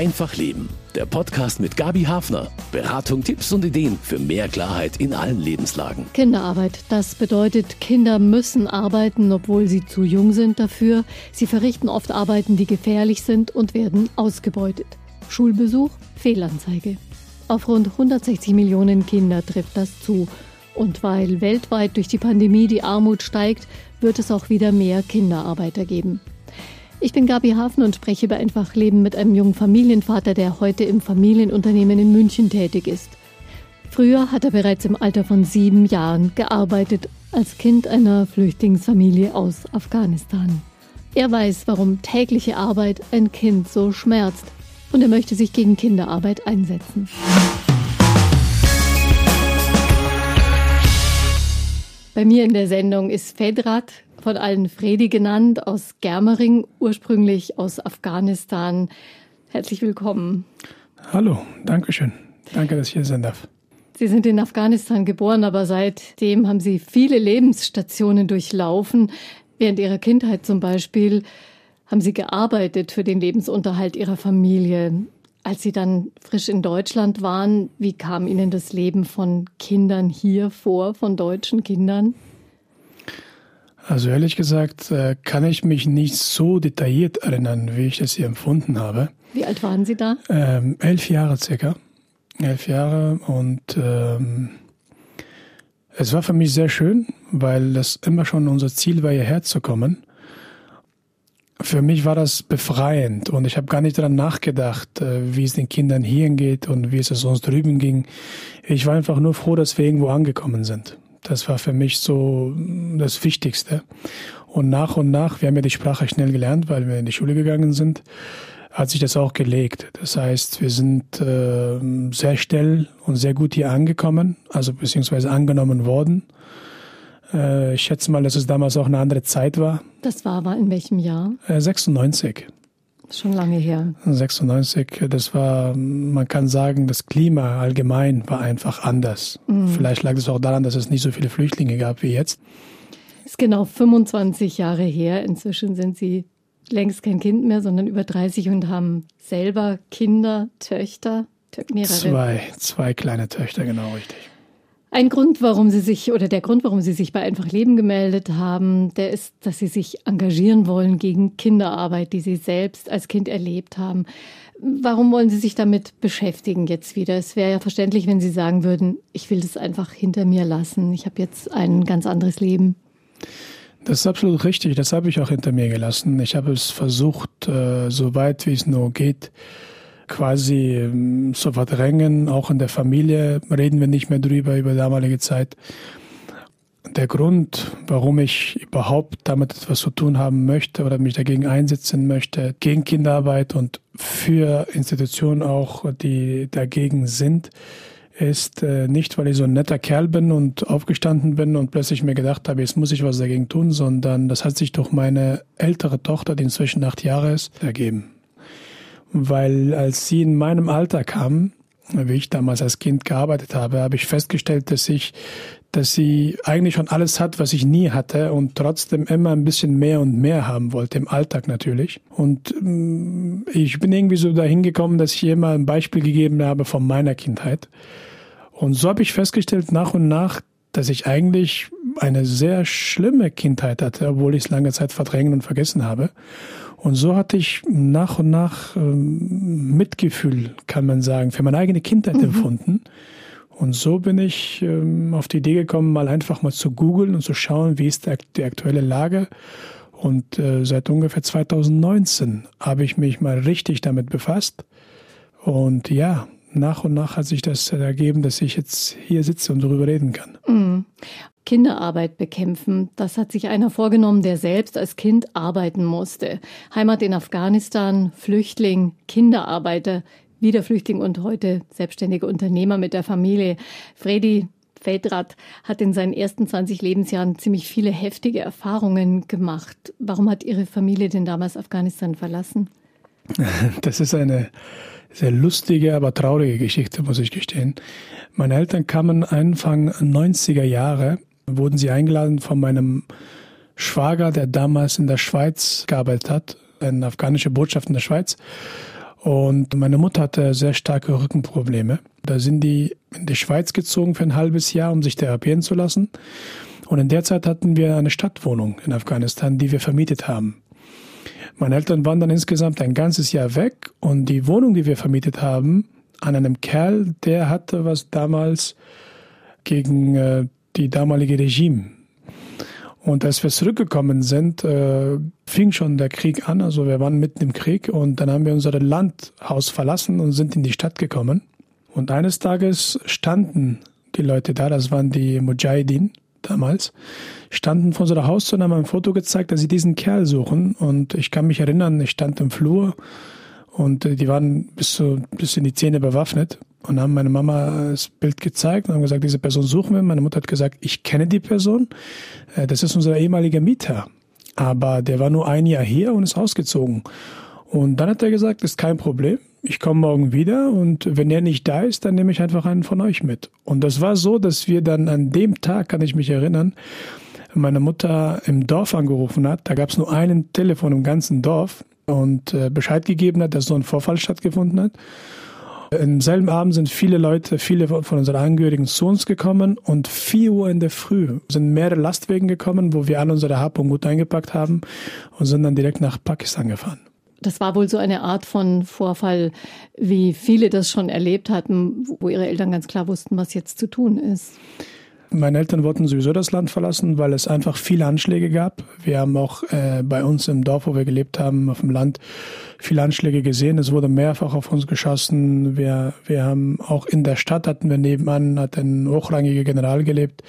Einfach Leben. Der Podcast mit Gabi Hafner. Beratung, Tipps und Ideen für mehr Klarheit in allen Lebenslagen. Kinderarbeit. Das bedeutet, Kinder müssen arbeiten, obwohl sie zu jung sind dafür. Sie verrichten oft Arbeiten, die gefährlich sind und werden ausgebeutet. Schulbesuch, Fehlanzeige. Auf rund 160 Millionen Kinder trifft das zu. Und weil weltweit durch die Pandemie die Armut steigt, wird es auch wieder mehr Kinderarbeiter geben. Ich bin Gabi Hafen und spreche über einfach Leben mit einem jungen Familienvater, der heute im Familienunternehmen in München tätig ist. Früher hat er bereits im Alter von sieben Jahren gearbeitet, als Kind einer Flüchtlingsfamilie aus Afghanistan. Er weiß, warum tägliche Arbeit ein Kind so schmerzt und er möchte sich gegen Kinderarbeit einsetzen. Bei mir in der Sendung ist Fedrat, von allen Fredi genannt, aus Germering, ursprünglich aus Afghanistan. Herzlich willkommen. Hallo, danke schön. Danke, dass ich hier sein darf. Sie sind in Afghanistan geboren, aber seitdem haben Sie viele Lebensstationen durchlaufen. Während Ihrer Kindheit zum Beispiel haben Sie gearbeitet für den Lebensunterhalt Ihrer Familie. Als Sie dann frisch in Deutschland waren, wie kam Ihnen das Leben von Kindern hier vor, von deutschen Kindern? Also ehrlich gesagt äh, kann ich mich nicht so detailliert erinnern, wie ich das hier empfunden habe. Wie alt waren Sie da? Ähm, elf Jahre circa. Elf Jahre und ähm, es war für mich sehr schön, weil das immer schon unser Ziel war, hierher zu kommen. Für mich war das befreiend und ich habe gar nicht daran nachgedacht, äh, wie es den Kindern hier geht und wie es uns drüben ging. Ich war einfach nur froh, dass wir irgendwo angekommen sind. Das war für mich so das Wichtigste. Und nach und nach, wir haben ja die Sprache schnell gelernt, weil wir in die Schule gegangen sind, hat sich das auch gelegt. Das heißt, wir sind äh, sehr schnell und sehr gut hier angekommen, also beziehungsweise angenommen worden. Äh, ich schätze mal, dass es damals auch eine andere Zeit war. Das war aber in welchem Jahr? Äh, 96. Schon lange her. 96, das war, man kann sagen, das Klima allgemein war einfach anders. Mhm. Vielleicht lag es auch daran, dass es nicht so viele Flüchtlinge gab wie jetzt. Ist genau 25 Jahre her. Inzwischen sind Sie längst kein Kind mehr, sondern über 30 und haben selber Kinder, Töchter, mehrere. Zwei, zwei kleine Töchter, genau richtig. Ein Grund, warum Sie sich oder der Grund, warum Sie sich bei Einfach Leben gemeldet haben, der ist, dass Sie sich engagieren wollen gegen Kinderarbeit, die Sie selbst als Kind erlebt haben. Warum wollen Sie sich damit beschäftigen jetzt wieder? Es wäre ja verständlich, wenn Sie sagen würden, ich will das einfach hinter mir lassen. Ich habe jetzt ein ganz anderes Leben. Das ist absolut richtig. Das habe ich auch hinter mir gelassen. Ich habe es versucht, äh, so weit wie es nur geht, quasi ähm, zu verdrängen. Auch in der Familie reden wir nicht mehr drüber, über damalige Zeit. Der Grund, warum ich überhaupt damit etwas zu tun haben möchte oder mich dagegen einsetzen möchte, gegen Kinderarbeit und für Institutionen auch, die dagegen sind, ist äh, nicht, weil ich so ein netter Kerl bin und aufgestanden bin und plötzlich mir gedacht habe, jetzt muss ich was dagegen tun, sondern das hat sich durch meine ältere Tochter, die inzwischen acht Jahre ist, ergeben weil als sie in meinem Alter kam, wie ich damals als Kind gearbeitet habe, habe ich festgestellt, dass ich, dass sie eigentlich schon alles hat, was ich nie hatte und trotzdem immer ein bisschen mehr und mehr haben wollte, im Alltag natürlich. Und mm, ich bin irgendwie so dahin gekommen, dass ich ihr immer ein Beispiel gegeben habe von meiner Kindheit. Und so habe ich festgestellt, nach und nach, dass ich eigentlich eine sehr schlimme Kindheit hatte, obwohl ich es lange Zeit verdrängen und vergessen habe. Und so hatte ich nach und nach ähm, Mitgefühl, kann man sagen, für meine eigene Kindheit mhm. empfunden. Und so bin ich ähm, auf die Idee gekommen, mal einfach mal zu googeln und zu schauen, wie ist die aktuelle Lage. Und äh, seit ungefähr 2019 habe ich mich mal richtig damit befasst. Und ja, nach und nach hat sich das ergeben, dass ich jetzt hier sitze und darüber reden kann. Mhm. Kinderarbeit bekämpfen. Das hat sich einer vorgenommen, der selbst als Kind arbeiten musste. Heimat in Afghanistan, Flüchtling, Kinderarbeiter, wieder Flüchtling und heute selbstständiger Unternehmer mit der Familie. Fredi Feldrath hat in seinen ersten 20 Lebensjahren ziemlich viele heftige Erfahrungen gemacht. Warum hat Ihre Familie denn damals Afghanistan verlassen? Das ist eine sehr lustige, aber traurige Geschichte, muss ich gestehen. Meine Eltern kamen Anfang 90er Jahre, wurden sie eingeladen von meinem Schwager, der damals in der Schweiz gearbeitet hat, eine afghanische Botschaft in der Schweiz. Und meine Mutter hatte sehr starke Rückenprobleme. Da sind die in die Schweiz gezogen für ein halbes Jahr, um sich therapieren zu lassen. Und in der Zeit hatten wir eine Stadtwohnung in Afghanistan, die wir vermietet haben. Meine Eltern waren dann insgesamt ein ganzes Jahr weg und die Wohnung, die wir vermietet haben, an einem Kerl, der hatte was damals gegen äh, die damalige Regime. Und als wir zurückgekommen sind, äh, fing schon der Krieg an. Also wir waren mitten im Krieg und dann haben wir unser Landhaus verlassen und sind in die Stadt gekommen. Und eines Tages standen die Leute da, das waren die Mujahideen damals, standen vor unserer Haustür und haben ein Foto gezeigt, dass sie diesen Kerl suchen. Und ich kann mich erinnern, ich stand im Flur und äh, die waren bis, zu, bis in die Zähne bewaffnet und haben meine Mama das Bild gezeigt und haben gesagt, diese Person suchen wir. Meine Mutter hat gesagt, ich kenne die Person. Äh, das ist unser ehemaliger Mieter. Aber der war nur ein Jahr hier und ist ausgezogen. Und dann hat er gesagt, ist kein Problem. Ich komme morgen wieder und wenn er nicht da ist, dann nehme ich einfach einen von euch mit. Und das war so, dass wir dann an dem Tag, kann ich mich erinnern, meine Mutter im Dorf angerufen hat. Da gab es nur einen Telefon im ganzen Dorf und äh, Bescheid gegeben hat, dass so ein Vorfall stattgefunden hat. Im selben Abend sind viele Leute, viele von unseren Angehörigen zu uns gekommen und vier Uhr in der Früh sind mehrere Lastwagen gekommen, wo wir alle unsere Hab Gut eingepackt haben und sind dann direkt nach Pakistan gefahren. Das war wohl so eine Art von Vorfall, wie viele das schon erlebt hatten, wo ihre Eltern ganz klar wussten, was jetzt zu tun ist. Meine Eltern wollten sowieso das Land verlassen, weil es einfach viele Anschläge gab. Wir haben auch äh, bei uns im Dorf, wo wir gelebt haben, auf dem Land, viele Anschläge gesehen. Es wurde mehrfach auf uns geschossen. Wir, wir haben auch in der Stadt hatten wir nebenan, hat ein hochrangiger General gelebt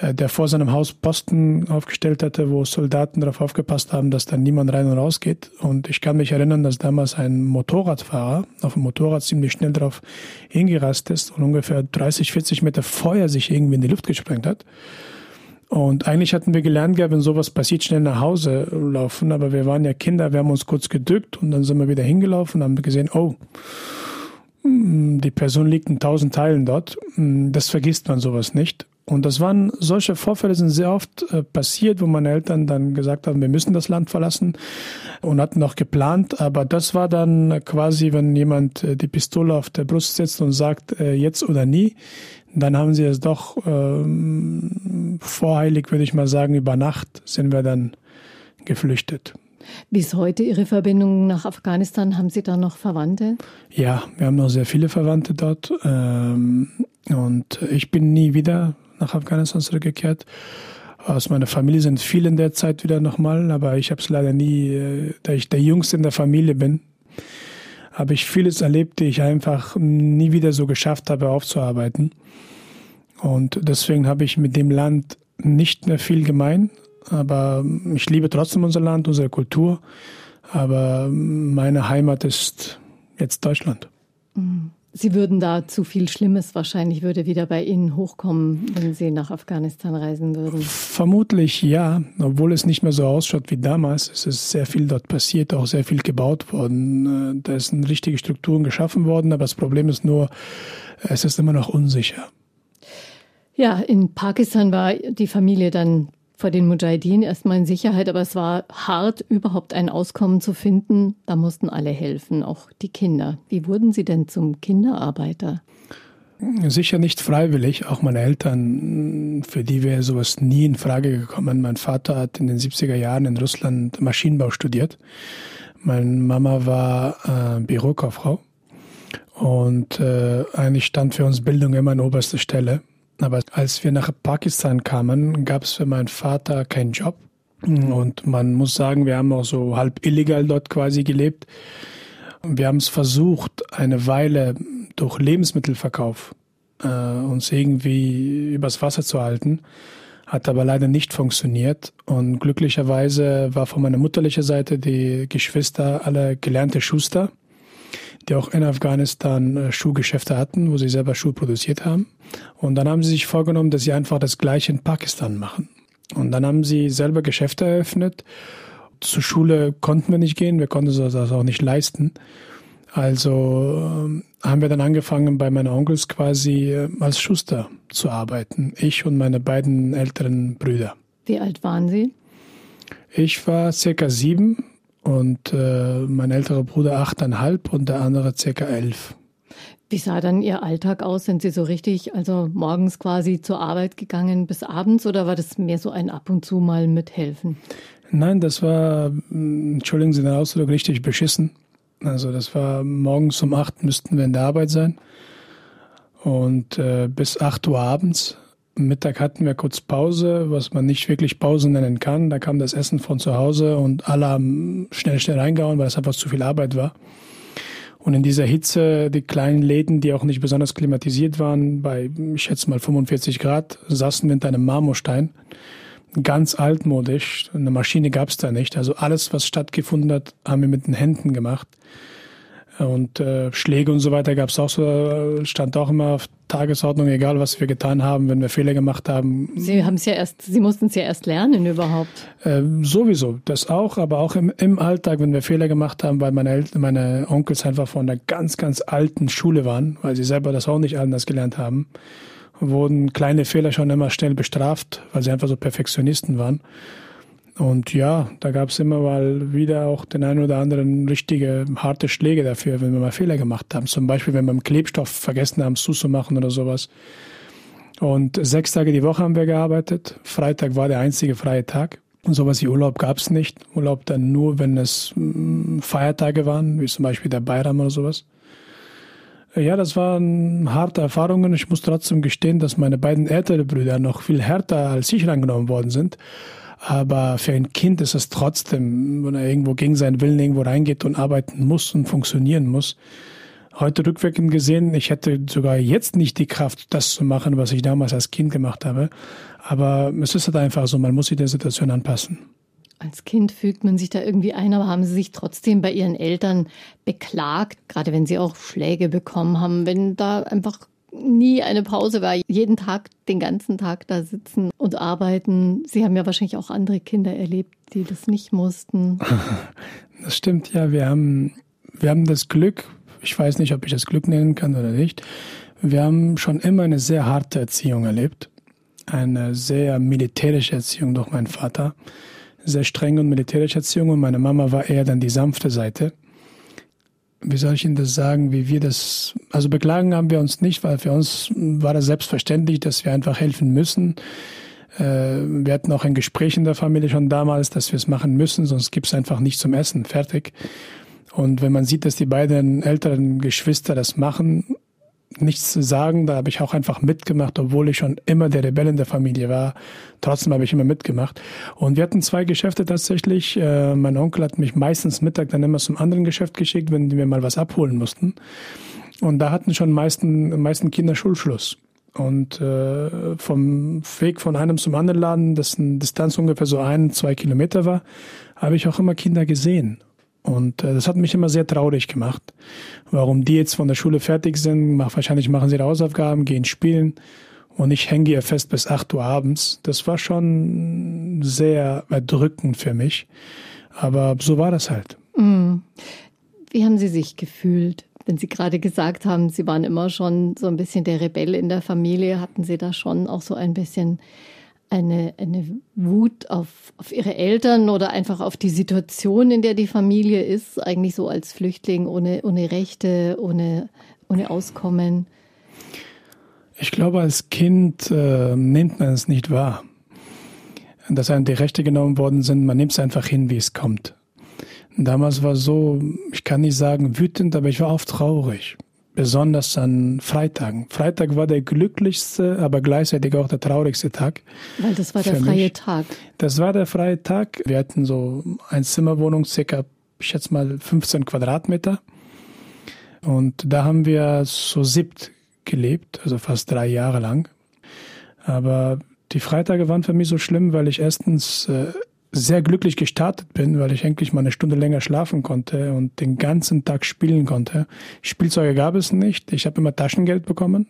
der vor seinem Haus Posten aufgestellt hatte, wo Soldaten darauf aufgepasst haben, dass da niemand rein und raus geht. Und ich kann mich erinnern, dass damals ein Motorradfahrer auf dem Motorrad ziemlich schnell darauf hingerast ist und ungefähr 30, 40 Meter Feuer sich irgendwie in die Luft gesprengt hat. Und eigentlich hatten wir gelernt, wenn sowas passiert, schnell nach Hause laufen. Aber wir waren ja Kinder, wir haben uns kurz gedrückt und dann sind wir wieder hingelaufen und haben gesehen, oh, hm, die Person liegt in tausend Teilen dort. Hm, das vergisst man sowas nicht. Und das waren solche Vorfälle sind sehr oft äh, passiert, wo meine Eltern dann gesagt haben, wir müssen das Land verlassen und hatten noch geplant. Aber das war dann quasi, wenn jemand äh, die Pistole auf der Brust setzt und sagt, äh, jetzt oder nie, dann haben sie es doch ähm, voreilig, würde ich mal sagen, über Nacht sind wir dann geflüchtet. Bis heute Ihre Verbindung nach Afghanistan, haben Sie da noch Verwandte? Ja, wir haben noch sehr viele Verwandte dort. Ähm, und ich bin nie wieder nach Afghanistan zurückgekehrt. Aus meiner Familie sind viele in der Zeit wieder nochmal, aber ich habe es leider nie, äh, da ich der Jüngste in der Familie bin, habe ich vieles erlebt, die ich einfach nie wieder so geschafft habe aufzuarbeiten. Und deswegen habe ich mit dem Land nicht mehr viel gemein, aber ich liebe trotzdem unser Land, unsere Kultur. Aber meine Heimat ist jetzt Deutschland. Mhm. Sie würden da zu viel Schlimmes wahrscheinlich würde wieder bei Ihnen hochkommen, wenn Sie nach Afghanistan reisen würden. Vermutlich ja, obwohl es nicht mehr so ausschaut wie damals. Es ist sehr viel dort passiert, auch sehr viel gebaut worden. Äh, da sind richtige Strukturen geschaffen worden, aber das Problem ist nur, es ist immer noch unsicher. Ja, in Pakistan war die Familie dann vor den Mujahideen erstmal in Sicherheit, aber es war hart, überhaupt ein Auskommen zu finden. Da mussten alle helfen, auch die Kinder. Wie wurden Sie denn zum Kinderarbeiter? Sicher nicht freiwillig. Auch meine Eltern, für die wäre sowas nie in Frage gekommen. Mein Vater hat in den 70er Jahren in Russland Maschinenbau studiert. Meine Mama war äh, Bürokauffrau. Und äh, eigentlich stand für uns Bildung immer an oberster Stelle. Aber als wir nach Pakistan kamen, gab es für meinen Vater keinen Job. Und man muss sagen, wir haben auch so halb illegal dort quasi gelebt. Wir haben es versucht, eine Weile durch Lebensmittelverkauf äh, uns irgendwie übers Wasser zu halten. Hat aber leider nicht funktioniert. Und glücklicherweise war von meiner mutterlichen Seite die Geschwister alle gelernte Schuster die auch in Afghanistan äh, Schuhgeschäfte hatten, wo sie selber Schuhe produziert haben. Und dann haben sie sich vorgenommen, dass sie einfach das Gleiche in Pakistan machen. Und dann haben sie selber Geschäfte eröffnet. Zur Schule konnten wir nicht gehen, wir konnten uns das auch nicht leisten. Also ähm, haben wir dann angefangen, bei meinen Onkels quasi äh, als Schuster zu arbeiten. Ich und meine beiden älteren Brüder. Wie alt waren Sie? Ich war circa sieben und äh, mein älterer Bruder achteinhalb und der andere circa elf. Wie sah dann Ihr Alltag aus? Sind Sie so richtig, also morgens quasi zur Arbeit gegangen bis abends oder war das mehr so ein ab und zu mal mithelfen? Nein, das war, hm, entschuldigen Sie den Ausdruck, richtig beschissen. Also das war morgens um acht müssten wir in der Arbeit sein und äh, bis acht Uhr abends. Mittag hatten wir kurz Pause, was man nicht wirklich Pause nennen kann. Da kam das Essen von zu Hause und alle haben schnell, schnell reingehauen, weil es einfach zu viel Arbeit war. Und in dieser Hitze, die kleinen Läden, die auch nicht besonders klimatisiert waren, bei, ich schätze mal 45 Grad, saßen wir hinter einem Marmorstein. Ganz altmodisch. Eine Maschine gab es da nicht. Also alles, was stattgefunden hat, haben wir mit den Händen gemacht. Und äh, Schläge und so weiter gab es auch so, stand auch immer auf Tagesordnung, egal was wir getan haben, wenn wir Fehler gemacht haben. Sie haben es ja erst, Sie mussten es ja erst lernen überhaupt. Äh, sowieso, das auch, aber auch im, im Alltag, wenn wir Fehler gemacht haben, weil meine Eltern, meine Onkels einfach von einer ganz, ganz alten Schule waren, weil sie selber das auch nicht anders gelernt haben, wurden kleine Fehler schon immer schnell bestraft, weil sie einfach so Perfektionisten waren. Und ja, da gab es immer mal wieder auch den einen oder anderen richtige harte Schläge dafür, wenn wir mal Fehler gemacht haben. Zum Beispiel, wenn wir im Klebstoff vergessen haben, zuzumachen oder sowas. Und sechs Tage die Woche haben wir gearbeitet. Freitag war der einzige freie Tag. Und sowas wie Urlaub gab es nicht. Urlaub dann nur, wenn es mm, Feiertage waren, wie zum Beispiel der Bayram oder sowas. Ja, das waren harte Erfahrungen. Ich muss trotzdem gestehen, dass meine beiden älteren Brüder noch viel härter als ich rangenommen worden sind. Aber für ein Kind ist es trotzdem, wenn er irgendwo gegen seinen Willen irgendwo reingeht und arbeiten muss und funktionieren muss. Heute rückwirkend gesehen, ich hätte sogar jetzt nicht die Kraft, das zu machen, was ich damals als Kind gemacht habe. Aber es ist halt einfach so, man muss sich der Situation anpassen. Als Kind fügt man sich da irgendwie ein, aber haben Sie sich trotzdem bei Ihren Eltern beklagt, gerade wenn Sie auch Schläge bekommen haben, wenn da einfach nie eine Pause war, jeden Tag, den ganzen Tag da sitzen und arbeiten. Sie haben ja wahrscheinlich auch andere Kinder erlebt, die das nicht mussten. Das stimmt, ja. Wir haben, wir haben das Glück, ich weiß nicht, ob ich das Glück nennen kann oder nicht. Wir haben schon immer eine sehr harte Erziehung erlebt. Eine sehr militärische Erziehung durch meinen Vater. Sehr strenge und militärische Erziehung und meine Mama war eher dann die sanfte Seite wie soll ich Ihnen das sagen, wie wir das, also beklagen haben wir uns nicht, weil für uns war das selbstverständlich, dass wir einfach helfen müssen. Äh, wir hatten auch ein Gespräch in der Familie schon damals, dass wir es machen müssen, sonst gibt es einfach nicht zum Essen, fertig. Und wenn man sieht, dass die beiden älteren Geschwister das machen, nichts zu sagen. Da habe ich auch einfach mitgemacht, obwohl ich schon immer der Rebell in der Familie war. Trotzdem habe ich immer mitgemacht. Und wir hatten zwei Geschäfte tatsächlich. Äh, mein Onkel hat mich meistens Mittag dann immer zum anderen Geschäft geschickt, wenn wir mal was abholen mussten. Und da hatten schon meisten, meisten Kinder Schulschluss. Und äh, vom Weg von einem zum anderen Laden, dessen Distanz ungefähr so ein, zwei Kilometer war, habe ich auch immer Kinder gesehen. Und äh, das hat mich immer sehr traurig gemacht. Warum die jetzt von der Schule fertig sind, mach, wahrscheinlich machen sie ihre Hausaufgaben, gehen spielen und ich hänge hier fest bis 8 Uhr abends. Das war schon sehr erdrückend für mich. Aber so war das halt. Mm. Wie haben Sie sich gefühlt? Wenn Sie gerade gesagt haben, Sie waren immer schon so ein bisschen der Rebell in der Familie, hatten Sie da schon auch so ein bisschen eine, eine Wut auf, auf ihre Eltern oder einfach auf die Situation, in der die Familie ist, eigentlich so als Flüchtling ohne, ohne Rechte, ohne, ohne Auskommen? Ich glaube, als Kind äh, nimmt man es nicht wahr, dass einem die Rechte genommen worden sind. Man nimmt es einfach hin, wie es kommt. Damals war so, ich kann nicht sagen wütend, aber ich war oft traurig besonders an Freitagen. Freitag war der glücklichste, aber gleichzeitig auch der traurigste Tag. Weil das war der freie mich. Tag. Das war der freie Tag. Wir hatten so eine Zimmerwohnung, circa, ich schätze mal 15 Quadratmeter. Und da haben wir so siebt gelebt, also fast drei Jahre lang. Aber die Freitage waren für mich so schlimm, weil ich erstens äh, sehr glücklich gestartet bin, weil ich endlich mal eine Stunde länger schlafen konnte und den ganzen Tag spielen konnte. Spielzeuge gab es nicht. Ich habe immer Taschengeld bekommen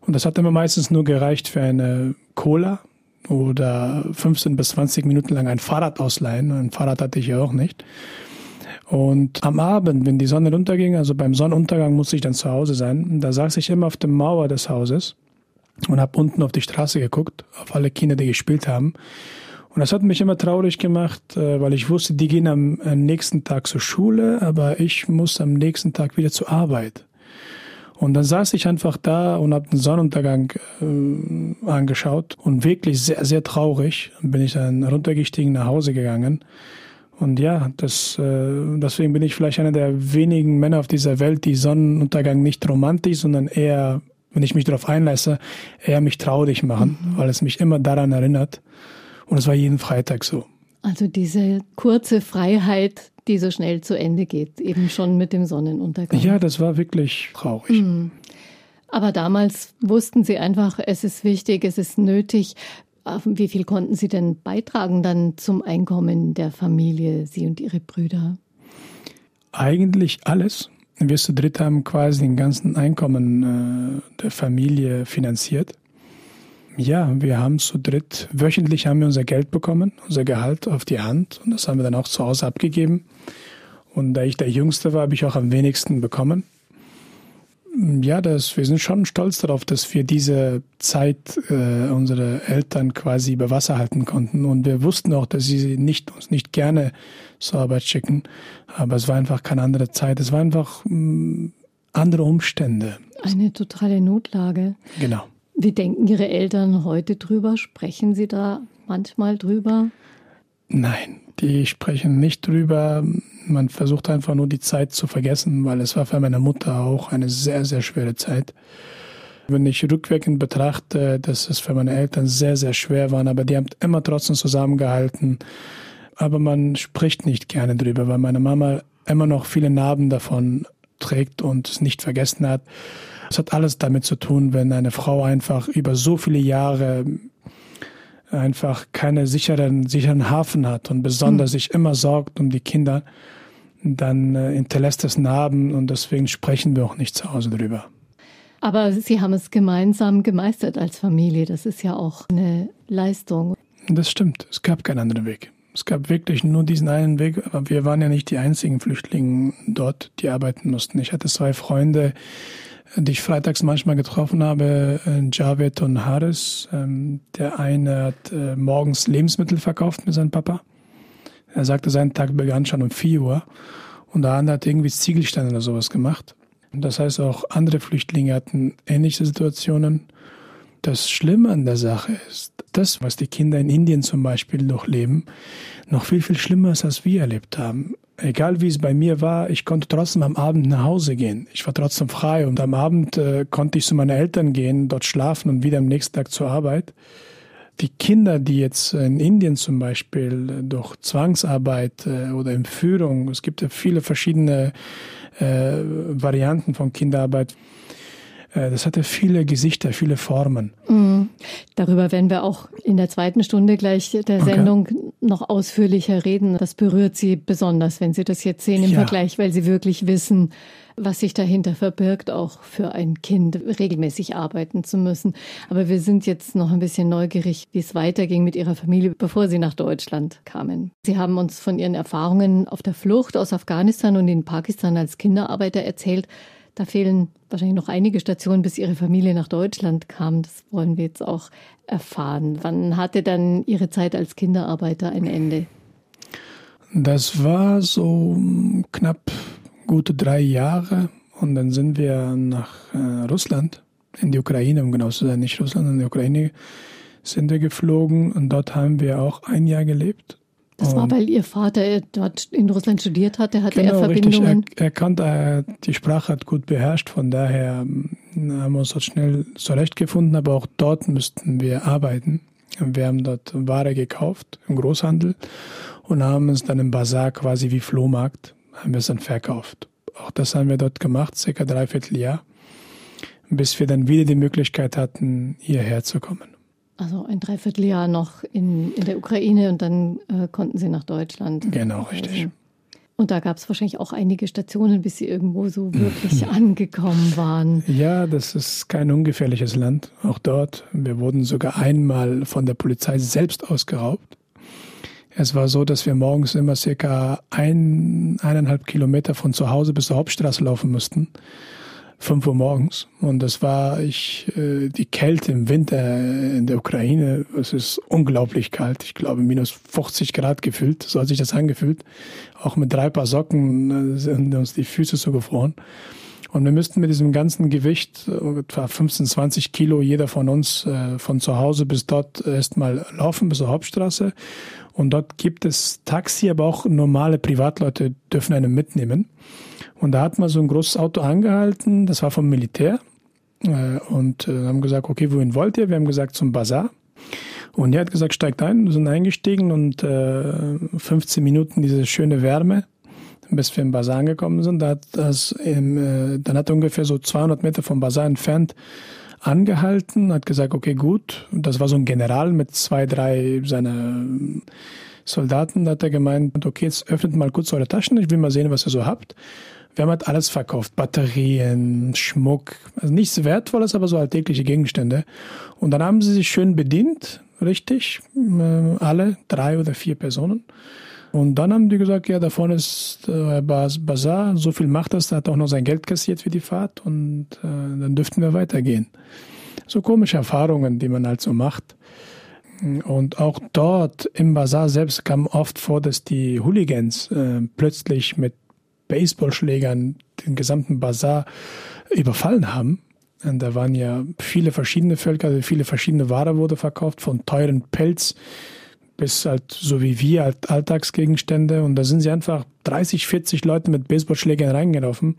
und das hat immer meistens nur gereicht für eine Cola oder 15 bis 20 Minuten lang ein Fahrrad ausleihen. Ein Fahrrad hatte ich ja auch nicht. Und am Abend, wenn die Sonne runterging, also beim Sonnenuntergang musste ich dann zu Hause sein, da saß ich immer auf der Mauer des Hauses und habe unten auf die Straße geguckt, auf alle Kinder, die gespielt haben. Und das hat mich immer traurig gemacht, äh, weil ich wusste, die gehen am nächsten Tag zur Schule, aber ich muss am nächsten Tag wieder zur Arbeit. Und dann saß ich einfach da und habe den Sonnenuntergang äh, angeschaut und wirklich sehr, sehr traurig. Bin ich dann runtergestiegen, nach Hause gegangen. Und ja, das, äh, deswegen bin ich vielleicht einer der wenigen Männer auf dieser Welt, die Sonnenuntergang nicht romantisch, sondern eher, wenn ich mich darauf einlasse, eher mich traurig machen, mhm. weil es mich immer daran erinnert. Und es war jeden Freitag so. Also diese kurze Freiheit, die so schnell zu Ende geht, eben schon mit dem Sonnenuntergang. Ja, das war wirklich traurig. Mhm. Aber damals wussten Sie einfach, es ist wichtig, es ist nötig. Wie viel konnten Sie denn beitragen dann zum Einkommen der Familie, Sie und Ihre Brüder? Eigentlich alles. Wir zu dritt haben quasi den ganzen Einkommen äh, der Familie finanziert. Ja, wir haben zu dritt, wöchentlich haben wir unser Geld bekommen, unser Gehalt auf die Hand und das haben wir dann auch zu Hause abgegeben. Und da ich der Jüngste war, habe ich auch am wenigsten bekommen. Ja, das, wir sind schon stolz darauf, dass wir diese Zeit äh, unsere Eltern quasi über Wasser halten konnten. Und wir wussten auch, dass sie nicht, uns nicht gerne zur Arbeit schicken. Aber es war einfach keine andere Zeit. Es war einfach mh, mm, andere Umstände. Eine totale Notlage. Genau. Wie denken Ihre Eltern heute drüber? Sprechen Sie da manchmal drüber? Nein, die sprechen nicht drüber. Man versucht einfach nur die Zeit zu vergessen, weil es war für meine Mutter auch eine sehr, sehr schwere Zeit. Wenn ich rückwirkend betrachte, dass es für meine Eltern sehr, sehr schwer war, aber die haben immer trotzdem zusammengehalten. Aber man spricht nicht gerne drüber, weil meine Mama immer noch viele Narben davon trägt und es nicht vergessen hat. Es hat alles damit zu tun, wenn eine Frau einfach über so viele Jahre einfach keine sicheren, sicheren Hafen hat und besonders mhm. sich immer sorgt um die Kinder, dann äh, hinterlässt das Narben und deswegen sprechen wir auch nicht zu Hause drüber. Aber Sie haben es gemeinsam gemeistert als Familie. Das ist ja auch eine Leistung. Das stimmt. Es gab keinen anderen Weg. Es gab wirklich nur diesen einen Weg, aber wir waren ja nicht die einzigen Flüchtlinge dort, die arbeiten mussten. Ich hatte zwei Freunde, die ich freitags manchmal getroffen habe, äh, Javed und Haris. Ähm, der eine hat äh, morgens Lebensmittel verkauft mit seinem Papa. Er sagte, sein Tag begann schon um 4 Uhr. Und der andere hat irgendwie Ziegelsteine oder sowas gemacht. Das heißt, auch andere Flüchtlinge hatten ähnliche Situationen. Das Schlimme an der Sache ist, das, was die Kinder in Indien zum Beispiel durchleben, noch viel, viel schlimmer ist, als wir erlebt haben egal wie es bei mir war, ich konnte trotzdem am Abend nach Hause gehen. Ich war trotzdem frei und am Abend äh, konnte ich zu meinen Eltern gehen, dort schlafen und wieder am nächsten Tag zur Arbeit. Die Kinder, die jetzt in Indien zum Beispiel durch Zwangsarbeit äh, oder Entführung, es gibt ja viele verschiedene äh, Varianten von Kinderarbeit, äh, das hatte viele Gesichter, viele Formen. Mhm. Darüber werden wir auch in der zweiten Stunde gleich der Sendung okay. Noch ausführlicher reden. Das berührt Sie besonders, wenn Sie das jetzt sehen im ja. Vergleich, weil Sie wirklich wissen, was sich dahinter verbirgt, auch für ein Kind regelmäßig arbeiten zu müssen. Aber wir sind jetzt noch ein bisschen neugierig, wie es weiterging mit Ihrer Familie, bevor Sie nach Deutschland kamen. Sie haben uns von Ihren Erfahrungen auf der Flucht aus Afghanistan und in Pakistan als Kinderarbeiter erzählt. Da fehlen wahrscheinlich noch einige Stationen, bis Ihre Familie nach Deutschland kam. Das wollen wir jetzt auch erfahren. Wann hatte dann Ihre Zeit als Kinderarbeiter ein Ende? Das war so knapp gute drei Jahre und dann sind wir nach äh, Russland, in die Ukraine, um genau zu sein, nicht Russland, in die Ukraine sind wir geflogen und dort haben wir auch ein Jahr gelebt. Das war, weil Ihr Vater dort in Russland studiert hatte, hatte genau, er Verbindungen? Richtig. Er, er kannte, er, die Sprache hat gut beherrscht, von daher ähm, haben wir uns dort schnell zurechtgefunden, aber auch dort müssten wir arbeiten. Wir haben dort Ware gekauft im Großhandel und haben es dann im Bazar quasi wie Flohmarkt, haben wir es dann verkauft. Auch das haben wir dort gemacht, circa dreiviertel Jahr, bis wir dann wieder die Möglichkeit hatten, hierher zu kommen. Also ein Dreivierteljahr noch in, in der Ukraine und dann äh, konnten Sie nach Deutschland. Genau, richtig. Und da gab es wahrscheinlich auch einige Stationen, bis Sie irgendwo so wirklich angekommen waren. Ja, das ist kein ungefährliches Land. Auch dort. Wir wurden sogar einmal von der Polizei selbst ausgeraubt. Es war so, dass wir morgens immer circa ein, eineinhalb Kilometer von zu Hause bis zur Hauptstraße laufen mussten 5 Uhr morgens. Und das war ich, äh, die Kälte im Winter in der Ukraine. Es ist unglaublich kalt. Ich glaube, minus 50 Grad gefühlt. So hat sich das angefühlt. Auch mit drei Paar Socken äh, sind uns die Füße so gefroren. Und wir müssten mit diesem ganzen Gewicht, etwa 15, 20 Kilo, jeder von uns äh, von zu Hause bis dort erstmal laufen, bis zur Hauptstraße. Und dort gibt es Taxi, aber auch normale Privatleute dürfen einen mitnehmen. Und da hat man so ein großes Auto angehalten, das war vom Militär. Äh, und äh, haben gesagt, okay, wohin wollt ihr? Wir haben gesagt, zum Bazar. Und er hat gesagt, steigt ein, wir sind eingestiegen und äh, 15 Minuten diese schöne Wärme, bis wir im Bazar angekommen sind. Da hat das im, äh, dann hat er ungefähr so 200 Meter vom Bazar entfernt angehalten, hat gesagt, okay, gut. Das war so ein General mit zwei, drei seiner Soldaten. Da hat er gemeint, okay, jetzt öffnet mal kurz eure Taschen, ich will mal sehen, was ihr so habt. Wir haben halt alles verkauft. Batterien, Schmuck, also nichts Wertvolles, aber so alltägliche Gegenstände. Und dann haben sie sich schön bedient, richtig, äh, alle, drei oder vier Personen. Und dann haben die gesagt, ja, da vorne ist äh, Bazar, so viel macht das, da hat auch noch sein Geld kassiert für die Fahrt und äh, dann dürften wir weitergehen. So komische Erfahrungen, die man halt so macht. Und auch dort im Bazar selbst kam oft vor, dass die Hooligans äh, plötzlich mit Baseballschlägern den gesamten Bazar überfallen haben. Und da waren ja viele verschiedene Völker, also viele verschiedene Ware wurde verkauft, von teuren Pelz bis halt so wie wir halt Alltagsgegenstände. Und da sind sie einfach 30, 40 Leute mit Baseballschlägern reingelaufen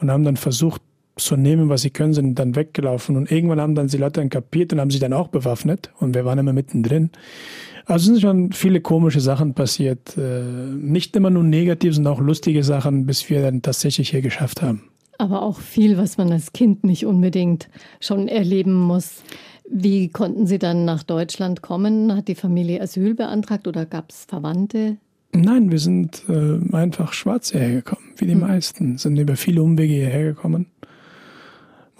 und haben dann versucht zu nehmen, was sie können, sind dann weggelaufen. Und irgendwann haben dann die Leute dann kapiert und haben sich dann auch bewaffnet. Und wir waren immer mittendrin. Also sind schon viele komische Sachen passiert. Äh, nicht immer nur negativ, sondern auch lustige Sachen, bis wir dann tatsächlich hier geschafft haben. Aber auch viel, was man als Kind nicht unbedingt schon erleben muss. Wie konnten Sie dann nach Deutschland kommen? Hat die Familie Asyl beantragt oder gab es Verwandte? Nein, wir sind äh, einfach schwarz hergekommen, wie die hm. meisten. Sind über viele Umwege hierher gekommen.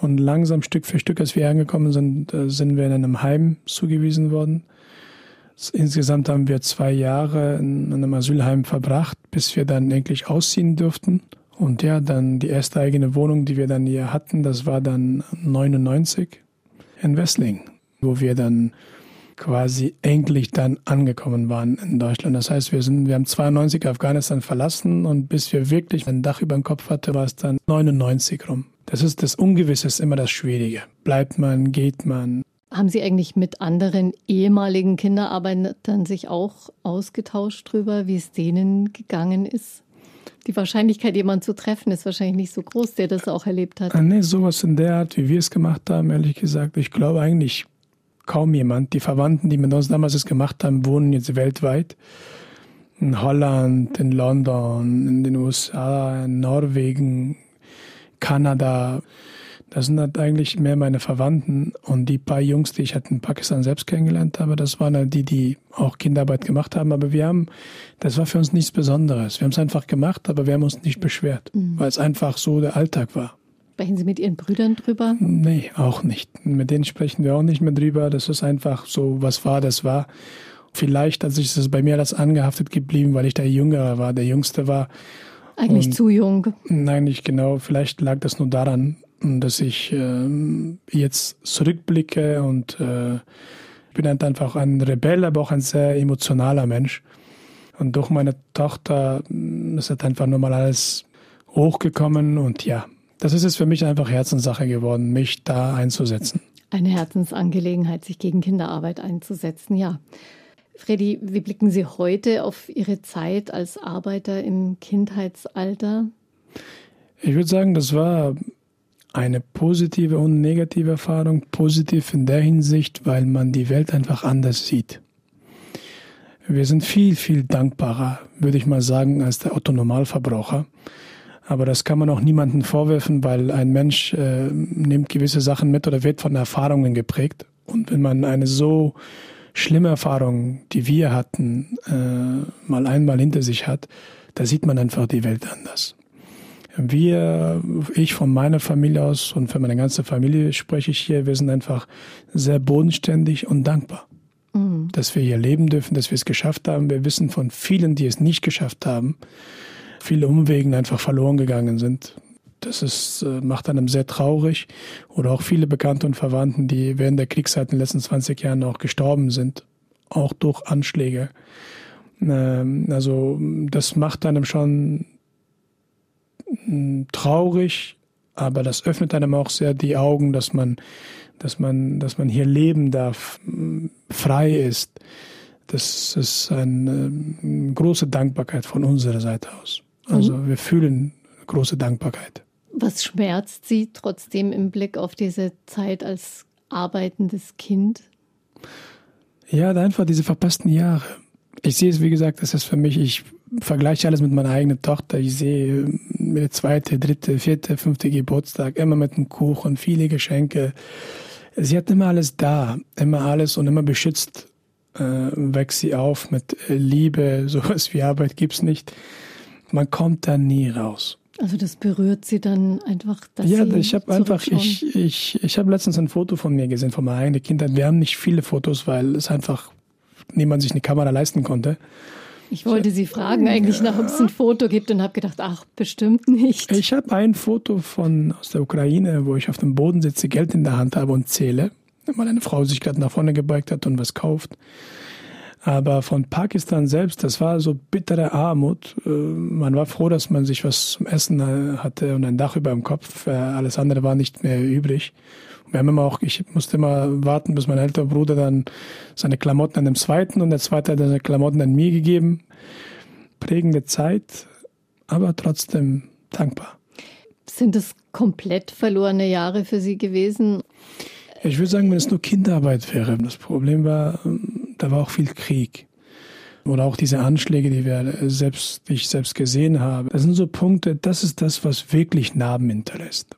Und langsam, Stück für Stück, als wir angekommen sind, äh, sind wir in einem Heim zugewiesen worden. Insgesamt haben wir zwei Jahre in einem Asylheim verbracht, bis wir dann endlich ausziehen durften. Und ja, dann die erste eigene Wohnung, die wir dann hier hatten, das war dann 99 in Wessling, wo wir dann quasi endlich dann angekommen waren in Deutschland. Das heißt, wir sind, wir haben 92 Afghanistan verlassen und bis wir wirklich ein Dach über dem Kopf hatten, war es dann 99 rum. Das ist das Ungewisse, ist immer das Schwierige. Bleibt man, geht man, haben Sie eigentlich mit anderen ehemaligen Kinderarbeitern sich auch ausgetauscht darüber, wie es denen gegangen ist? Die Wahrscheinlichkeit, jemanden zu treffen, ist wahrscheinlich nicht so groß, der das auch erlebt hat. Ah, nee, sowas in der Art, wie wir es gemacht haben, ehrlich gesagt. Ich glaube eigentlich kaum jemand. Die Verwandten, die mit uns damals es gemacht haben, wohnen jetzt weltweit. In Holland, in London, in den USA, in Norwegen, Kanada. Das sind halt eigentlich mehr meine Verwandten und die paar Jungs, die ich halt in Pakistan selbst kennengelernt habe, das waren halt die, die auch Kinderarbeit gemacht haben. Aber wir haben, das war für uns nichts Besonderes. Wir haben es einfach gemacht, aber wir haben uns nicht beschwert, mhm. weil es einfach so der Alltag war. Sprechen Sie mit Ihren Brüdern drüber? Nee, auch nicht. Mit denen sprechen wir auch nicht mehr drüber. Das ist einfach so, was war, das war. Vielleicht hat sich das bei mir alles angehaftet geblieben, weil ich der Jüngere war, der Jüngste war. Eigentlich und zu jung. Nein, nicht genau. Vielleicht lag das nur daran, dass ich äh, jetzt zurückblicke und äh, ich bin halt einfach ein Rebell, aber auch ein sehr emotionaler Mensch. Und durch meine Tochter mm, ist halt einfach nur mal alles hochgekommen und ja, das ist jetzt für mich einfach Herzenssache geworden, mich da einzusetzen. Eine Herzensangelegenheit, sich gegen Kinderarbeit einzusetzen, ja. Freddy, wie blicken Sie heute auf Ihre Zeit als Arbeiter im Kindheitsalter? Ich würde sagen, das war eine positive und negative Erfahrung. Positiv in der Hinsicht, weil man die Welt einfach anders sieht. Wir sind viel, viel dankbarer, würde ich mal sagen, als der Otto-Normalverbraucher. Aber das kann man auch niemandem vorwerfen, weil ein Mensch äh, nimmt gewisse Sachen mit oder wird von Erfahrungen geprägt. Und wenn man eine so schlimme Erfahrung, die wir hatten, äh, mal einmal hinter sich hat, da sieht man einfach die Welt anders. Wir, ich von meiner Familie aus und für meine ganze Familie spreche ich hier, wir sind einfach sehr bodenständig und dankbar, mhm. dass wir hier leben dürfen, dass wir es geschafft haben. Wir wissen von vielen, die es nicht geschafft haben, viele Umwegen einfach verloren gegangen sind. Das ist, äh, macht einem sehr traurig. Oder auch viele Bekannte und Verwandten, die während der Kriegszeit in den letzten 20 Jahren auch gestorben sind, auch durch Anschläge. Ähm, also das macht einem schon hm, traurig, aber das öffnet einem auch sehr die Augen, dass man, dass man, dass man hier leben darf, hm, frei ist. Das ist eine, eine große Dankbarkeit von unserer Seite aus. Also mhm. wir fühlen große Dankbarkeit. Was schmerzt Sie trotzdem im Blick auf diese Zeit als arbeitendes Kind? Ja, einfach diese verpassten Jahre. Ich sehe es, wie gesagt, das ist für mich, ich vergleiche alles mit meiner eigenen Tochter. Ich sehe der äh, zweite, dritte, vierte, fünfte Geburtstag, immer mit einem Kuchen, viele Geschenke. Sie hat immer alles da, immer alles und immer beschützt. Äh, wächst sie auf mit Liebe, sowas wie Arbeit gibt's nicht. Man kommt da nie raus. Also das berührt sie dann einfach. Dass ja, sie ich habe einfach, ich, ich, ich habe letztens ein Foto von mir gesehen, von meiner eigenen Kindheit. Wir haben nicht viele Fotos, weil es einfach niemand sich eine Kamera leisten konnte. Ich wollte Sie fragen eigentlich nach, ob es ein Foto gibt und habe gedacht, ach, bestimmt nicht. Ich habe ein Foto von aus der Ukraine, wo ich auf dem Boden sitze, Geld in der Hand habe und zähle, weil eine Frau sich gerade nach vorne gebeugt hat und was kauft. Aber von Pakistan selbst, das war so bittere Armut. Äh, man war froh, dass man sich was zum Essen äh, hatte und ein Dach über dem Kopf. Äh, alles andere war nicht mehr übrig. Wir haben immer auch, ich musste immer warten, bis mein älterer Bruder dann seine Klamotten an dem zweiten und der zweite hat seine Klamotten an mir gegeben. Prägende Zeit, aber trotzdem dankbar. Sind es komplett verlorene Jahre für Sie gewesen? Ich würde sagen, wenn es nur Kinderarbeit wäre. Das Problem war, da war auch viel Krieg. Oder auch diese Anschläge, die wir selbst, die ich selbst gesehen habe. Das sind so Punkte, das ist das, was wirklich Narben hinterlässt.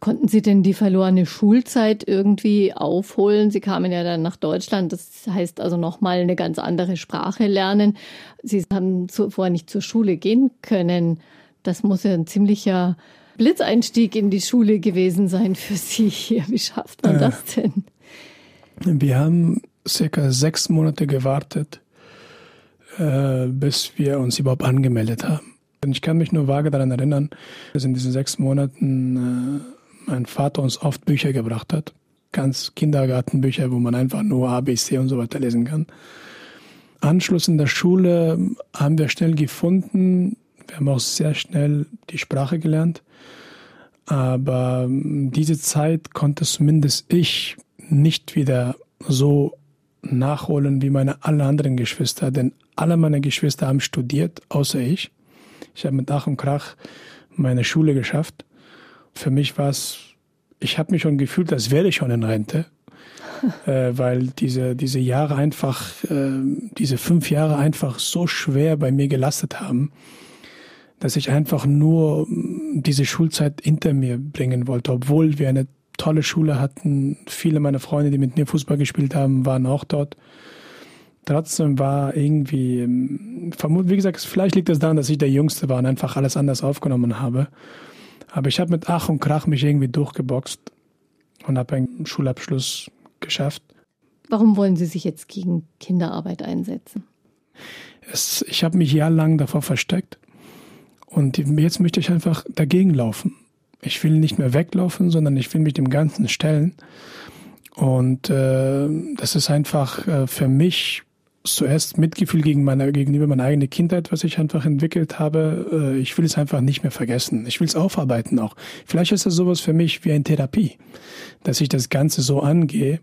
Konnten Sie denn die verlorene Schulzeit irgendwie aufholen? Sie kamen ja dann nach Deutschland, das heißt also nochmal eine ganz andere Sprache lernen. Sie haben zuvor nicht zur Schule gehen können. Das muss ja ein ziemlicher Blitzeinstieg in die Schule gewesen sein für Sie hier. Wie schafft man äh, das denn? Wir haben circa sechs Monate gewartet, äh, bis wir uns überhaupt angemeldet haben. Ich kann mich nur vage daran erinnern, dass in diesen sechs Monaten äh, mein Vater uns oft Bücher gebracht hat. Ganz Kindergartenbücher, wo man einfach nur A, B, C und so weiter lesen kann. Anschluss in der Schule haben wir schnell gefunden. Wir haben auch sehr schnell die Sprache gelernt. Aber ähm, diese Zeit konnte zumindest ich nicht wieder so nachholen wie meine alle anderen Geschwister, denn alle meine Geschwister haben studiert, außer ich. Ich habe mit Ach und Krach meine Schule geschafft. Für mich war es, ich habe mich schon gefühlt, als wäre ich schon in Rente, äh, weil diese, diese Jahre einfach, äh, diese fünf Jahre einfach so schwer bei mir gelastet haben, dass ich einfach nur diese Schulzeit hinter mir bringen wollte, obwohl wir eine tolle Schule hatten. Viele meiner Freunde, die mit mir Fußball gespielt haben, waren auch dort. Trotzdem war irgendwie, ähm, wie gesagt, vielleicht liegt es daran, dass ich der Jüngste war und einfach alles anders aufgenommen habe. Aber ich habe mit Ach und Krach mich irgendwie durchgeboxt und habe einen Schulabschluss geschafft. Warum wollen Sie sich jetzt gegen Kinderarbeit einsetzen? Es, ich habe mich jahrelang davor versteckt und jetzt möchte ich einfach dagegen laufen. Ich will nicht mehr weglaufen, sondern ich will mich dem Ganzen stellen. Und äh, das ist einfach äh, für mich zuerst Mitgefühl gegen meine, gegenüber meiner eigenen Kindheit, was ich einfach entwickelt habe. Äh, ich will es einfach nicht mehr vergessen. Ich will es aufarbeiten auch. Vielleicht ist das sowas für mich wie eine Therapie, dass ich das Ganze so angehe.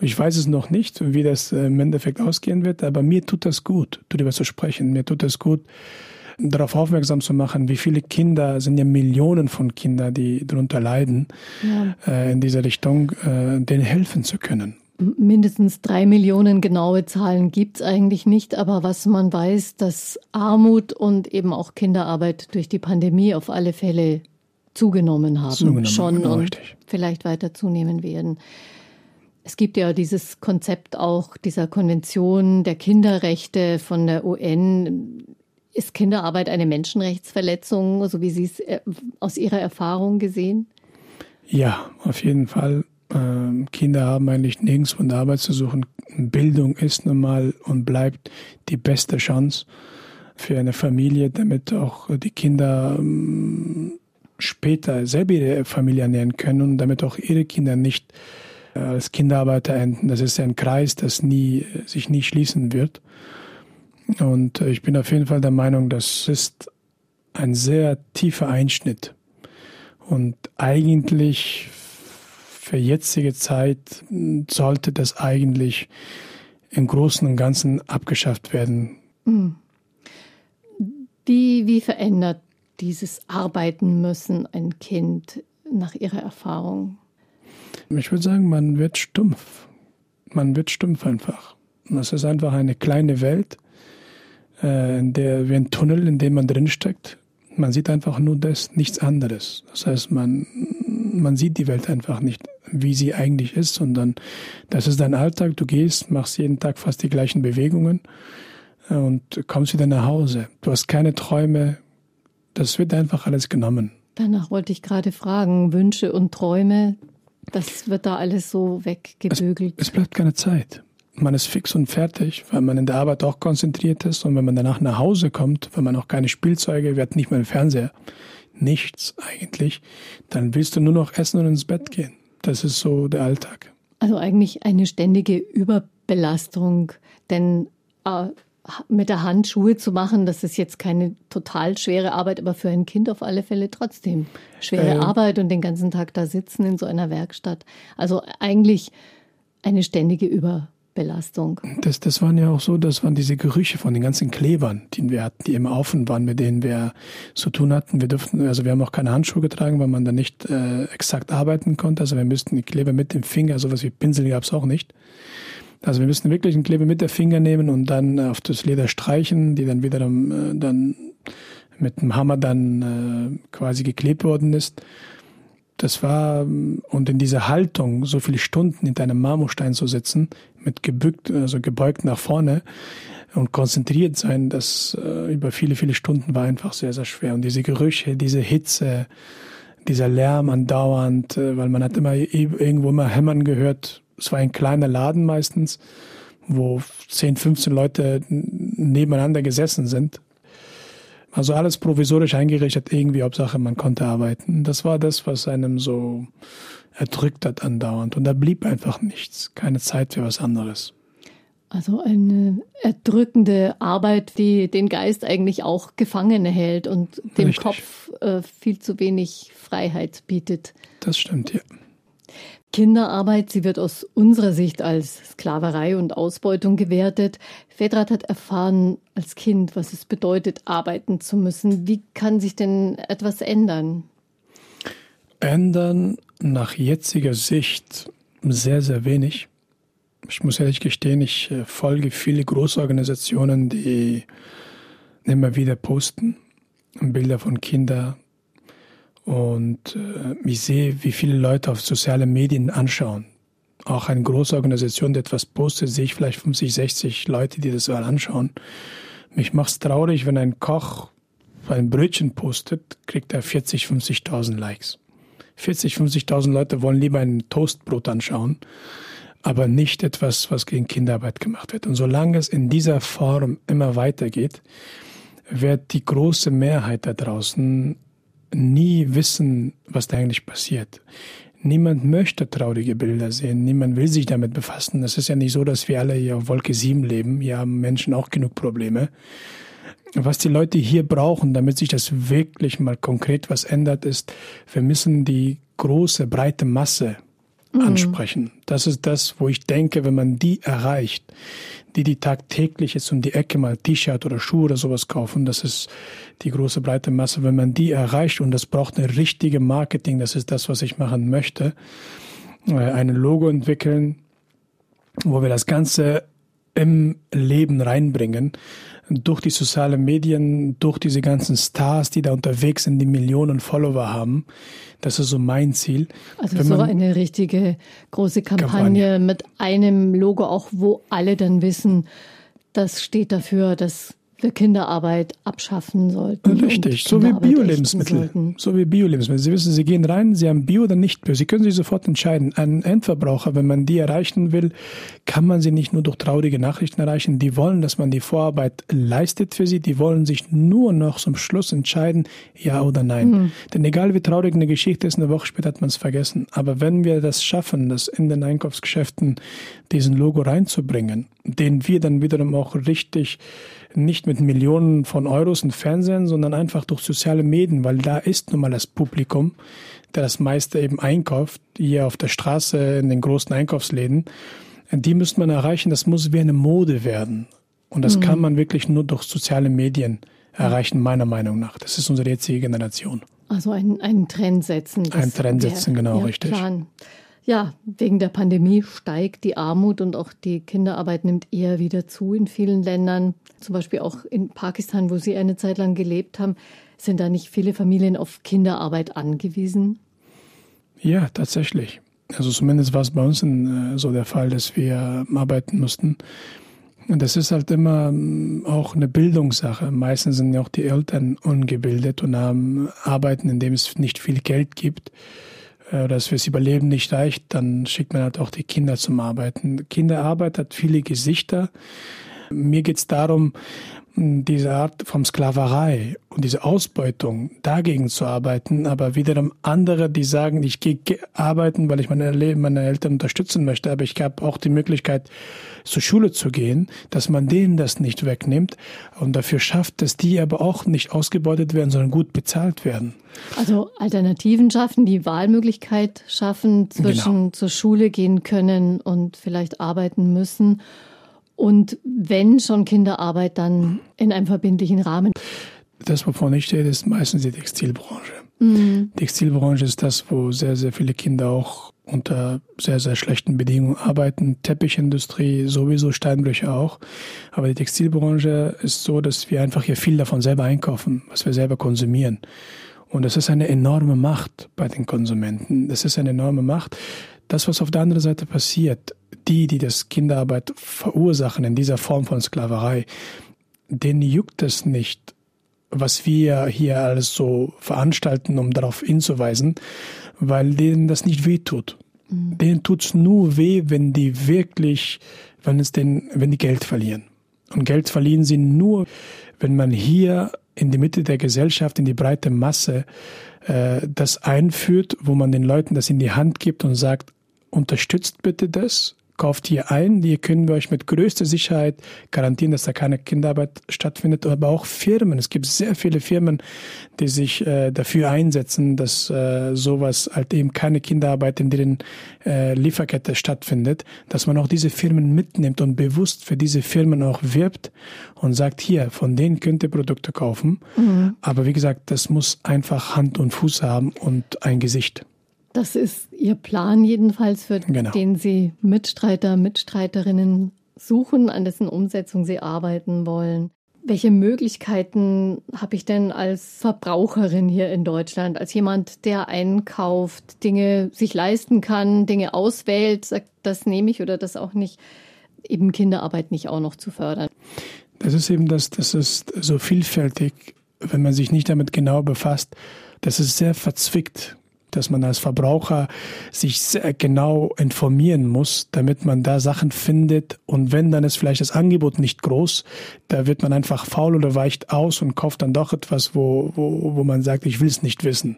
Ich weiß es noch nicht, wie das äh, im Endeffekt ausgehen wird, aber mir tut das gut, darüber zu sprechen. Mir tut das gut, darauf aufmerksam zu machen, wie viele Kinder, sind ja Millionen von Kindern, die darunter leiden, ja. Äh, in dieser Richtung, denen helfen zu können mindestens drei Millionen genaue Zahlen gibt es eigentlich nicht, aber was man weiß, dass Armut und eben auch Kinderarbeit durch die Pandemie auf alle Fälle zugenommen haben zugenommen, schon genau, und richtig. vielleicht weiter zunehmen werden. Es gibt ja dieses Konzept auch dieser Konvention der Kinderrechte von der UN. Ist Kinderarbeit eine Menschenrechtsverletzung, so wie Sie es äh, aus Ihrer Erfahrung gesehen? Ja, auf jeden Fall. Ähm, Kinder haben eigentlich nirgendwo eine Arbeit zu suchen. Bildung ist nun mal und bleibt die beste Chance für eine Familie, damit auch die Kinder ähm, später selber ihre Familie ernähren können und damit auch ihre Kinder nicht äh, als Kinderarbeiter enden. Das ist ein Kreis, das nie, sich nie schließen wird. Und äh, ich bin auf jeden Fall der Meinung, das ist ein sehr tiefer Einschnitt. Und eigentlich für jetzige Zeit sollte das eigentlich im Großen und Ganzen abgeschafft werden. Hm. Wie, wie verändert dieses Arbeiten müssen ein Kind nach Ihrer Erfahrung? Ich würde sagen, man wird stumpf. Man wird stumpf einfach. Das ist einfach eine kleine Welt, äh, in der wie ein Tunnel, in dem man drinsteckt. Man sieht einfach nur das, nichts anderes. Das heißt, man, man sieht die Welt einfach nicht, wie sie eigentlich ist, sondern das ist dein Alltag. Du gehst, machst jeden Tag fast die gleichen Bewegungen äh, und kommst wieder nach Hause. Du hast keine Träume, das wird einfach alles genommen. Danach wollte ich gerade fragen, Wünsche und Träume, das wird da alles so weggebügelt. Es, es bleibt keine Zeit. Man ist fix und fertig, weil man in der Arbeit auch konzentriert ist. Und wenn man danach nach Hause kommt, wenn man auch keine Spielzeuge, wir hatten nicht mal einen Fernseher, nichts eigentlich, dann willst du nur noch essen und ins Bett gehen. Das ist so der Alltag. Also eigentlich eine ständige Überbelastung, denn äh, mit der Hand Schuhe zu machen, das ist jetzt keine total schwere Arbeit, aber für ein Kind auf alle Fälle trotzdem schwere ähm, Arbeit und den ganzen Tag da sitzen in so einer Werkstatt. Also eigentlich eine ständige Überbelastung. Das, das waren ja auch so, das waren diese Gerüche von den ganzen Klebern, die wir hatten, die immer offen waren, mit denen wir zu tun hatten. Wir durften, also wir haben auch keine Handschuhe getragen, weil man da nicht äh, exakt arbeiten konnte. Also wir müssten die Kleber mit dem Finger, sowas wie Pinsel gab es auch nicht. Also wir müssen wirklich einen Kleber mit der Finger nehmen und dann auf das Leder streichen, die dann wieder äh, dann mit dem Hammer dann äh, quasi geklebt worden ist. Das war, und in dieser Haltung, so viele Stunden hinter einem Marmorstein zu sitzen, mit gebückt, also gebeugt nach vorne und konzentriert sein, das äh, über viele, viele Stunden war einfach sehr, sehr schwer. Und diese Gerüche, diese Hitze, dieser Lärm andauernd, äh, weil man hat immer irgendwo immer Hämmern gehört, es war ein kleiner Laden meistens, wo 10, 15 Leute nebeneinander gesessen sind. Also alles provisorisch eingerichtet, irgendwie Hauptsache man konnte arbeiten. Das war das, was einem so erdrückt hat andauernd. Und da blieb einfach nichts, keine Zeit für was anderes. Also eine erdrückende Arbeit, die den Geist eigentlich auch gefangen hält und dem Richtig. Kopf äh, viel zu wenig Freiheit bietet. Das stimmt, ja. Kinderarbeit, sie wird aus unserer Sicht als Sklaverei und Ausbeutung gewertet. Fedrat hat erfahren als Kind, was es bedeutet, arbeiten zu müssen. Wie kann sich denn etwas ändern? Ändern nach jetziger Sicht sehr, sehr wenig. Ich muss ehrlich gestehen, ich äh, folge viele Großorganisationen, die immer wieder posten Bilder von Kindern und äh, ich sehe, wie viele Leute auf sozialen Medien anschauen. Auch eine große Organisation, die etwas postet, sehe ich vielleicht 50, 60 Leute, die das mal anschauen. Mich macht es traurig, wenn ein Koch ein Brötchen postet, kriegt er 40, 50.000 Likes. 40, 50.000 Leute wollen lieber ein Toastbrot anschauen, aber nicht etwas, was gegen Kinderarbeit gemacht wird. Und solange es in dieser Form immer weitergeht, wird die große Mehrheit da draußen nie wissen, was da eigentlich passiert. Niemand möchte traurige Bilder sehen, niemand will sich damit befassen. Es ist ja nicht so, dass wir alle hier auf Wolke 7 leben. Hier haben Menschen auch genug Probleme. Was die Leute hier brauchen, damit sich das wirklich mal konkret was ändert, ist, wir müssen die große, breite Masse. Ansprechen. Das ist das, wo ich denke, wenn man die erreicht, die die tagtäglich jetzt um die Ecke mal T-Shirt oder Schuhe oder sowas kaufen, das ist die große breite Masse. Wenn man die erreicht und das braucht eine richtige Marketing, das ist das, was ich machen möchte, äh, ein Logo entwickeln, wo wir das Ganze im Leben reinbringen, durch die sozialen Medien, durch diese ganzen Stars, die da unterwegs sind, die Millionen Follower haben. Das ist so mein Ziel. Also Wenn so eine richtige große Kampagne, Kampagne mit einem Logo auch, wo alle dann wissen, das steht dafür, dass für Kinderarbeit abschaffen sollten. Richtig, so wie Bio-Lebensmittel. So wie Bio-Lebensmittel. Sie wissen, Sie gehen rein, Sie haben Bio oder nicht Bio. Sie können sich sofort entscheiden. Ein Endverbraucher, wenn man die erreichen will, kann man sie nicht nur durch traurige Nachrichten erreichen. Die wollen, dass man die Vorarbeit leistet für sie. Die wollen sich nur noch zum Schluss entscheiden, ja oder nein. Mhm. Denn egal wie traurig eine Geschichte ist, eine Woche später hat man es vergessen. Aber wenn wir das schaffen, das in den Einkaufsgeschäften diesen Logo reinzubringen, den wir dann wiederum auch richtig nicht mit Millionen von Euros im Fernsehen, sondern einfach durch soziale Medien, weil da ist nun mal das Publikum, der das meiste eben einkauft, hier auf der Straße, in den großen Einkaufsläden. Die müsste man erreichen, das muss wie eine Mode werden. Und das mhm. kann man wirklich nur durch soziale Medien erreichen, meiner Meinung nach. Das ist unsere jetzige Generation. Also ein, ein Trend setzen. Ein Trend setzen, genau, richtig. Plan. Ja, wegen der Pandemie steigt die Armut und auch die Kinderarbeit nimmt eher wieder zu in vielen Ländern. Zum Beispiel auch in Pakistan, wo Sie eine Zeit lang gelebt haben. Sind da nicht viele Familien auf Kinderarbeit angewiesen? Ja, tatsächlich. Also zumindest war es bei uns äh, so der Fall, dass wir arbeiten mussten. Und das ist halt immer ähm, auch eine Bildungssache. Meistens sind ja auch die Eltern ungebildet und haben arbeiten, indem es nicht viel Geld gibt oder äh, es fürs Überleben nicht reicht, dann schickt man halt auch die Kinder zum Arbeiten. Kinderarbeit hat viele Gesichter. Mir geht es darum, diese Art von Sklaverei und diese Ausbeutung dagegen zu arbeiten, aber wiederum andere, die sagen, ich gehe arbeiten, weil ich meine, meine Eltern unterstützen möchte, aber ich habe auch die Möglichkeit, zur Schule zu gehen, dass man denen das nicht wegnimmt und dafür schafft, dass die aber auch nicht ausgebeutet werden, sondern gut bezahlt werden. Also Alternativen schaffen, die Wahlmöglichkeit schaffen, zwischen genau. zur Schule gehen können und vielleicht arbeiten müssen und wenn schon Kinderarbeit, dann in einem verbindlichen Rahmen. Das, wovon ich stehe, ist meistens die Textilbranche. Mhm. Textilbranche ist das, wo sehr, sehr viele Kinder auch unter sehr, sehr schlechten Bedingungen arbeiten. Teppichindustrie sowieso, Steinbrüche auch. Aber die Textilbranche ist so, dass wir einfach hier viel davon selber einkaufen, was wir selber konsumieren. Und das ist eine enorme Macht bei den Konsumenten. Das ist eine enorme Macht. Das, was auf der anderen Seite passiert, die, die das Kinderarbeit verursachen in dieser Form von Sklaverei, denen juckt es nicht, was wir hier alles so veranstalten, um darauf hinzuweisen, weil denen das nicht weh tut. Mhm. Denen tut's nur weh, wenn die wirklich, wenn es den, wenn die Geld verlieren. Und Geld verlieren sie nur, wenn man hier in die Mitte der Gesellschaft, in die breite Masse, äh, das einführt, wo man den Leuten das in die Hand gibt und sagt, unterstützt bitte das, kauft hier ein. Hier können wir euch mit größter Sicherheit garantieren, dass da keine Kinderarbeit stattfindet, aber auch Firmen. Es gibt sehr viele Firmen, die sich äh, dafür einsetzen, dass äh, sowas halt eben keine Kinderarbeit in deren äh, Lieferkette stattfindet, dass man auch diese Firmen mitnimmt und bewusst für diese Firmen auch wirbt und sagt, hier, von denen könnt ihr Produkte kaufen. Mhm. Aber wie gesagt, das muss einfach Hand und Fuß haben und ein Gesicht. Das ist Ihr Plan jedenfalls, für genau. den Sie Mitstreiter, Mitstreiterinnen suchen, an dessen Umsetzung Sie arbeiten wollen. Welche Möglichkeiten habe ich denn als Verbraucherin hier in Deutschland, als jemand, der einkauft, Dinge sich leisten kann, Dinge auswählt, sagt, das nehme ich oder das auch nicht, eben Kinderarbeit nicht auch noch zu fördern? Das ist eben das, das ist so vielfältig, wenn man sich nicht damit genau befasst, das ist sehr verzwickt dass man als Verbraucher sich sehr genau informieren muss, damit man da Sachen findet. Und wenn, dann ist vielleicht das Angebot nicht groß. Da wird man einfach faul oder weicht aus und kauft dann doch etwas, wo, wo, wo man sagt, ich will es nicht wissen.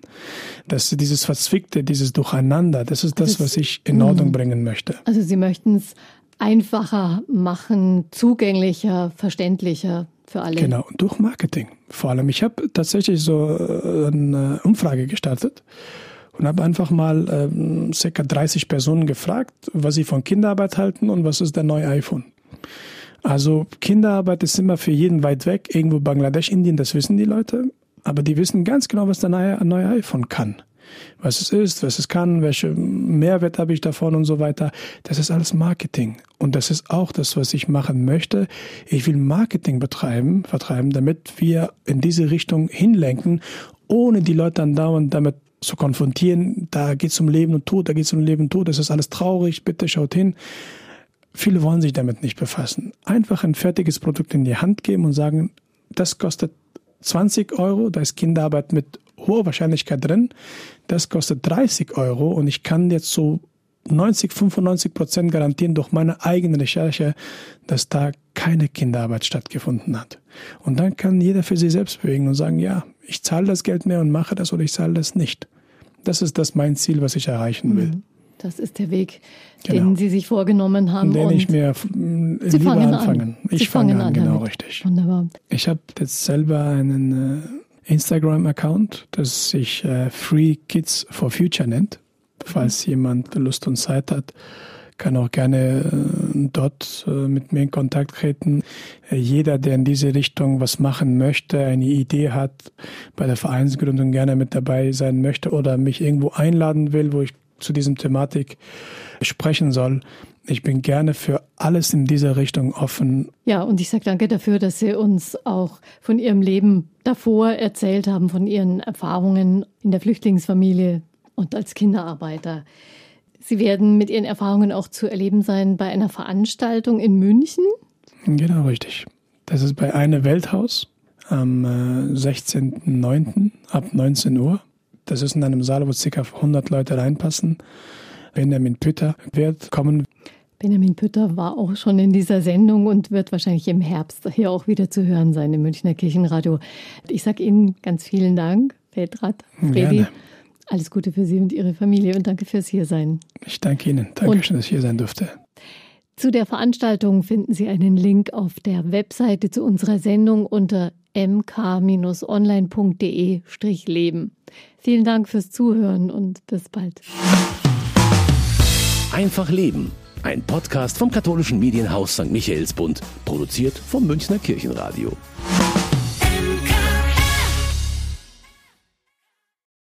Das, dieses Verzwickte, dieses Durcheinander, das ist das, was ich in Ordnung bringen möchte. Also Sie möchten es einfacher machen, zugänglicher, verständlicher für alle. Genau, durch Marketing vor allem. Ich habe tatsächlich so äh, eine Umfrage gestartet und habe einfach mal ähm, circa 30 Personen gefragt, was sie von Kinderarbeit halten und was ist der neue iPhone. Also Kinderarbeit ist immer für jeden weit weg, irgendwo Bangladesch, Indien, das wissen die Leute, aber die wissen ganz genau, was der neue, neue iPhone kann. Was es ist, was es kann, welche Mehrwert habe ich davon und so weiter. Das ist alles Marketing. Und das ist auch das, was ich machen möchte. Ich will Marketing betreiben, vertreiben, damit wir in diese Richtung hinlenken, ohne die Leute dann dauernd damit zu konfrontieren, da geht es um Leben und Tod, da geht es um Leben und Tod, das ist alles traurig, bitte schaut hin. Viele wollen sich damit nicht befassen. Einfach ein fertiges Produkt in die Hand geben und sagen, das kostet 20 Euro, da ist Kinderarbeit mit hoher Wahrscheinlichkeit drin. Das kostet 30 Euro und ich kann jetzt so 90, 95 Prozent garantieren durch meine eigene Recherche, dass da keine Kinderarbeit stattgefunden hat. Und dann kann jeder für sich selbst bewegen und sagen, ja, ich zahle das Geld mehr und mache das oder ich zahle das nicht. Das ist das mein Ziel, was ich erreichen will. Mhm. Das ist der Weg, genau. den Sie sich vorgenommen haben. Den ich mir Sie lieber fangen anfangen. An. Ich Sie fange an, an genau damit. richtig. Wunderbar. Ich habe jetzt selber einen äh, Instagram-Account, das sich äh, Free Kids for Future nennt. Falls jemand Lust und Zeit hat, kann auch gerne äh, dort äh, mit mir in Kontakt treten. Äh, jeder, der in diese Richtung was machen möchte, eine Idee hat, bei der Vereinsgründung gerne mit dabei sein möchte oder mich irgendwo einladen will, wo ich zu diesem Thematik sprechen soll. Ich bin gerne für alles in dieser Richtung offen. Ja, und ich sage danke dafür, dass Sie uns auch von Ihrem Leben davor erzählt haben, von Ihren Erfahrungen in der Flüchtlingsfamilie und als Kinderarbeiter. Sie werden mit Ihren Erfahrungen auch zu erleben sein bei einer Veranstaltung in München. Genau, richtig. Das ist bei Eine Welthaus am 16.09. Äh, ab 19 Uhr. Das ist in einem Saal, wo ca. 100 Leute reinpassen. Benjamin Pütter wird kommen. Benjamin Pütter war auch schon in dieser Sendung und wird wahrscheinlich im Herbst hier auch wieder zu hören sein im Münchner Kirchenradio. Ich sage Ihnen ganz vielen Dank, Petrat, Fredi. Gerne. Alles Gute für Sie und Ihre Familie und danke fürs Hiersein. Ich danke Ihnen. Dankeschön, dass ich hier sein durfte. Zu der Veranstaltung finden Sie einen Link auf der Webseite zu unserer Sendung unter mk-online.de-leben. Vielen Dank fürs Zuhören und bis bald. Einfach Leben. Ein Podcast vom katholischen Medienhaus St. Michaelsbund, produziert vom Münchner Kirchenradio.